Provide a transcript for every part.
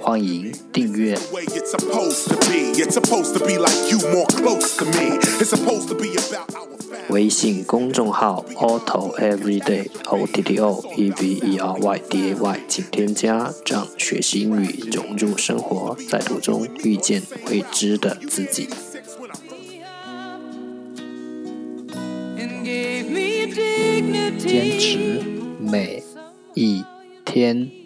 欢迎订阅。微信公众号 Otto Everyday O T T O E V E R Y D A Y，请添加，让学习英语融入生活，在途中遇见未知的自己。坚持每一天。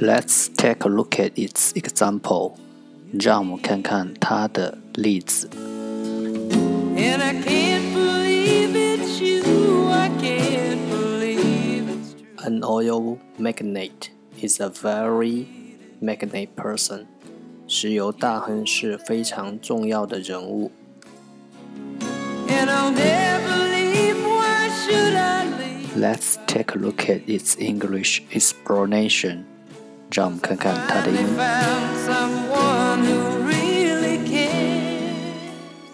Let's take a look at its example. 让我们看看它的例子。An oil magnate is a very magnate person. 石油大亨是非常重要的人物。Let's take a look at its English explanation. 让我们看看它的英文。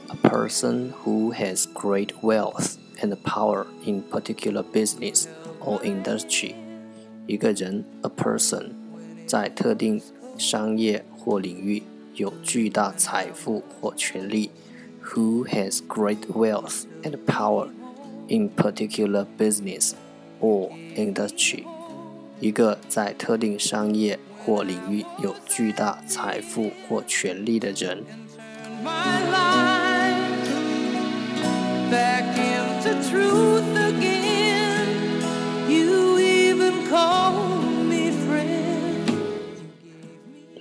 A person who has great wealth and power in particular business or industry。一个人，a person，在特定商业或领域有巨大财富或权利。Who has great wealth and power in particular business or industry？ 一个在特定商业或领域有巨大财富或权力的人。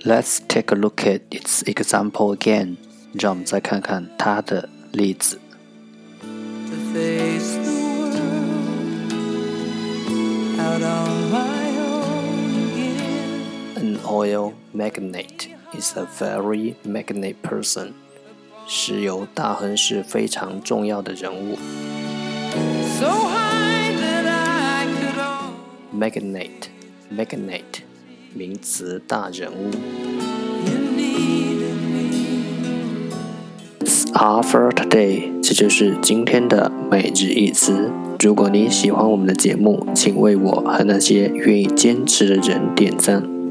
Let's take a look at its example again. 让我们再看看它的例子。An oil magnate is a very magnate person. 石油大亨是非常重要的人物。Magnate, magnate，名词大人物。All for today，这就是今天的每日一词。如果你喜欢我们的节目，请为我和那些愿意坚持的人点赞。